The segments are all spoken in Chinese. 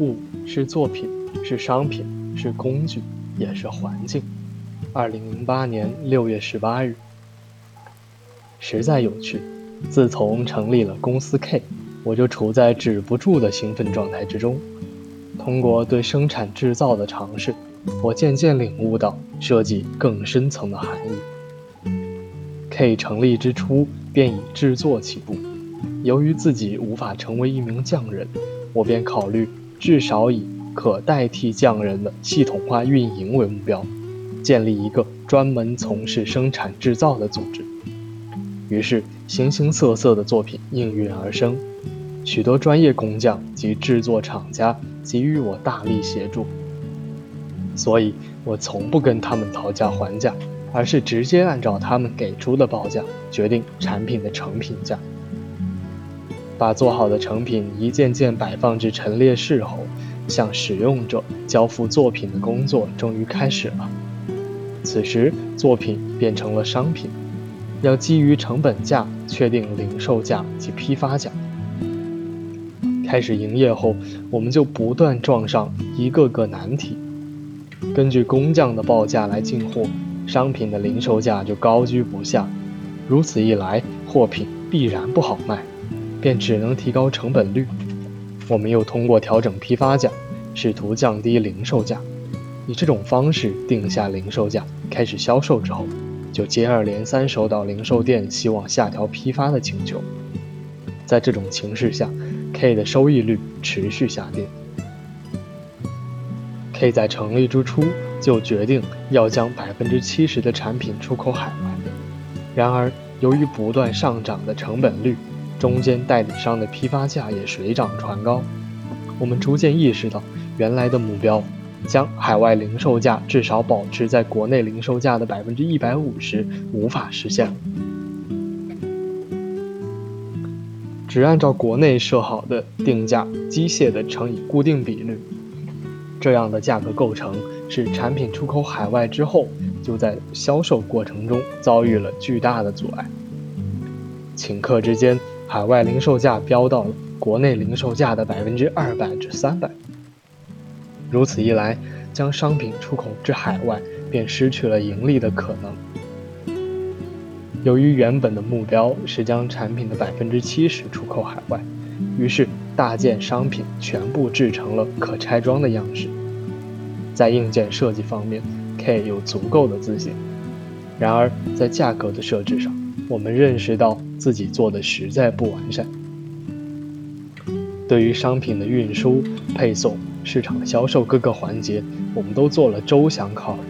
物是作品，是商品，是工具，也是环境。二零零八年六月十八日，实在有趣。自从成立了公司 K，我就处在止不住的兴奋状态之中。通过对生产制造的尝试，我渐渐领悟到设计更深层的含义。K 成立之初便以制作起步，由于自己无法成为一名匠人，我便考虑。至少以可代替匠人的系统化运营为目标，建立一个专门从事生产制造的组织。于是，形形色色的作品应运而生，许多专业工匠及制作厂家给予我大力协助。所以我从不跟他们讨价还价，而是直接按照他们给出的报价决定产品的成品价。把做好的成品一件件摆放至陈列室后，向使用者交付作品的工作终于开始了。此时，作品变成了商品，要基于成本价确定零售价及批发价。开始营业后，我们就不断撞上一个个难题。根据工匠的报价来进货，商品的零售价就高居不下。如此一来，货品必然不好卖。便只能提高成本率。我们又通过调整批发价，试图降低零售价。以这种方式定下零售价，开始销售之后，就接二连三收到零售店希望下调批发的请求。在这种情势下，K 的收益率持续下跌。K 在成立之初就决定要将百分之七十的产品出口海外。然而，由于不断上涨的成本率，中间代理商的批发价也水涨船高，我们逐渐意识到，原来的目标，将海外零售价至少保持在国内零售价的百分之一百五十无法实现了。只按照国内设好的定价机械的乘以固定比率，这样的价格构成，使产品出口海外之后，就在销售过程中遭遇了巨大的阻碍。顷刻之间。海外零售价飙到了国内零售价的百分之二百至三百，如此一来，将商品出口至海外便失去了盈利的可能。由于原本的目标是将产品的百分之七十出口海外，于是大件商品全部制成了可拆装的样式。在硬件设计方面，K 有足够的自信。然而在价格的设置上，我们认识到。自己做的实在不完善。对于商品的运输、配送、市场销售各个环节，我们都做了周详考虑。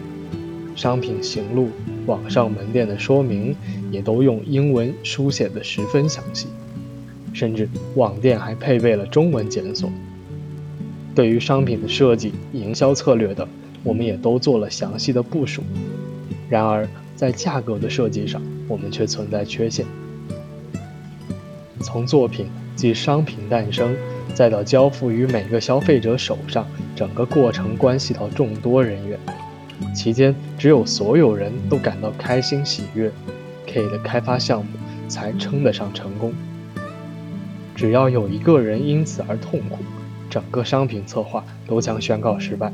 商品行路、网上门店的说明也都用英文书写的十分详细，甚至网店还配备了中文检索。对于商品的设计、营销策略等，我们也都做了详细的部署。然而，在价格的设计上，我们却存在缺陷。从作品即商品诞生，再到交付于每个消费者手上，整个过程关系到众多人员，期间只有所有人都感到开心喜悦，K 的开发项目才称得上成功。只要有一个人因此而痛苦，整个商品策划都将宣告失败。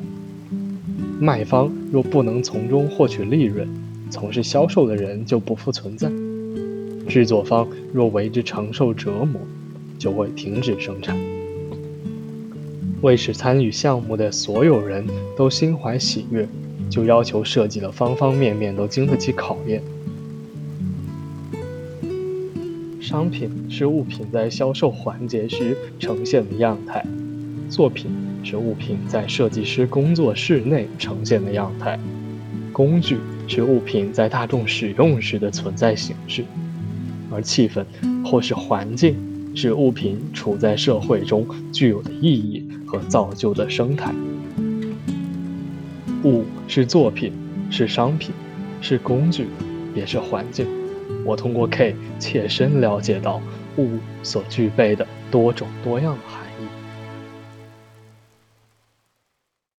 卖方若不能从中获取利润，从事销售的人就不复存在。制作方若为之承受折磨，就会停止生产。为使参与项目的所有人都心怀喜悦，就要求设计的方方面面都经得起考验。商品是物品在销售环节时呈现的样态，作品是物品在设计师工作室内呈现的样态，工具是物品在大众使用时的存在形式。而气氛或是环境是物品处在社会中具有的意义和造就的生态。物是作品，是商品，是工具，也是环境。我通过 K 切身了解到物所具备的多种多样的含义。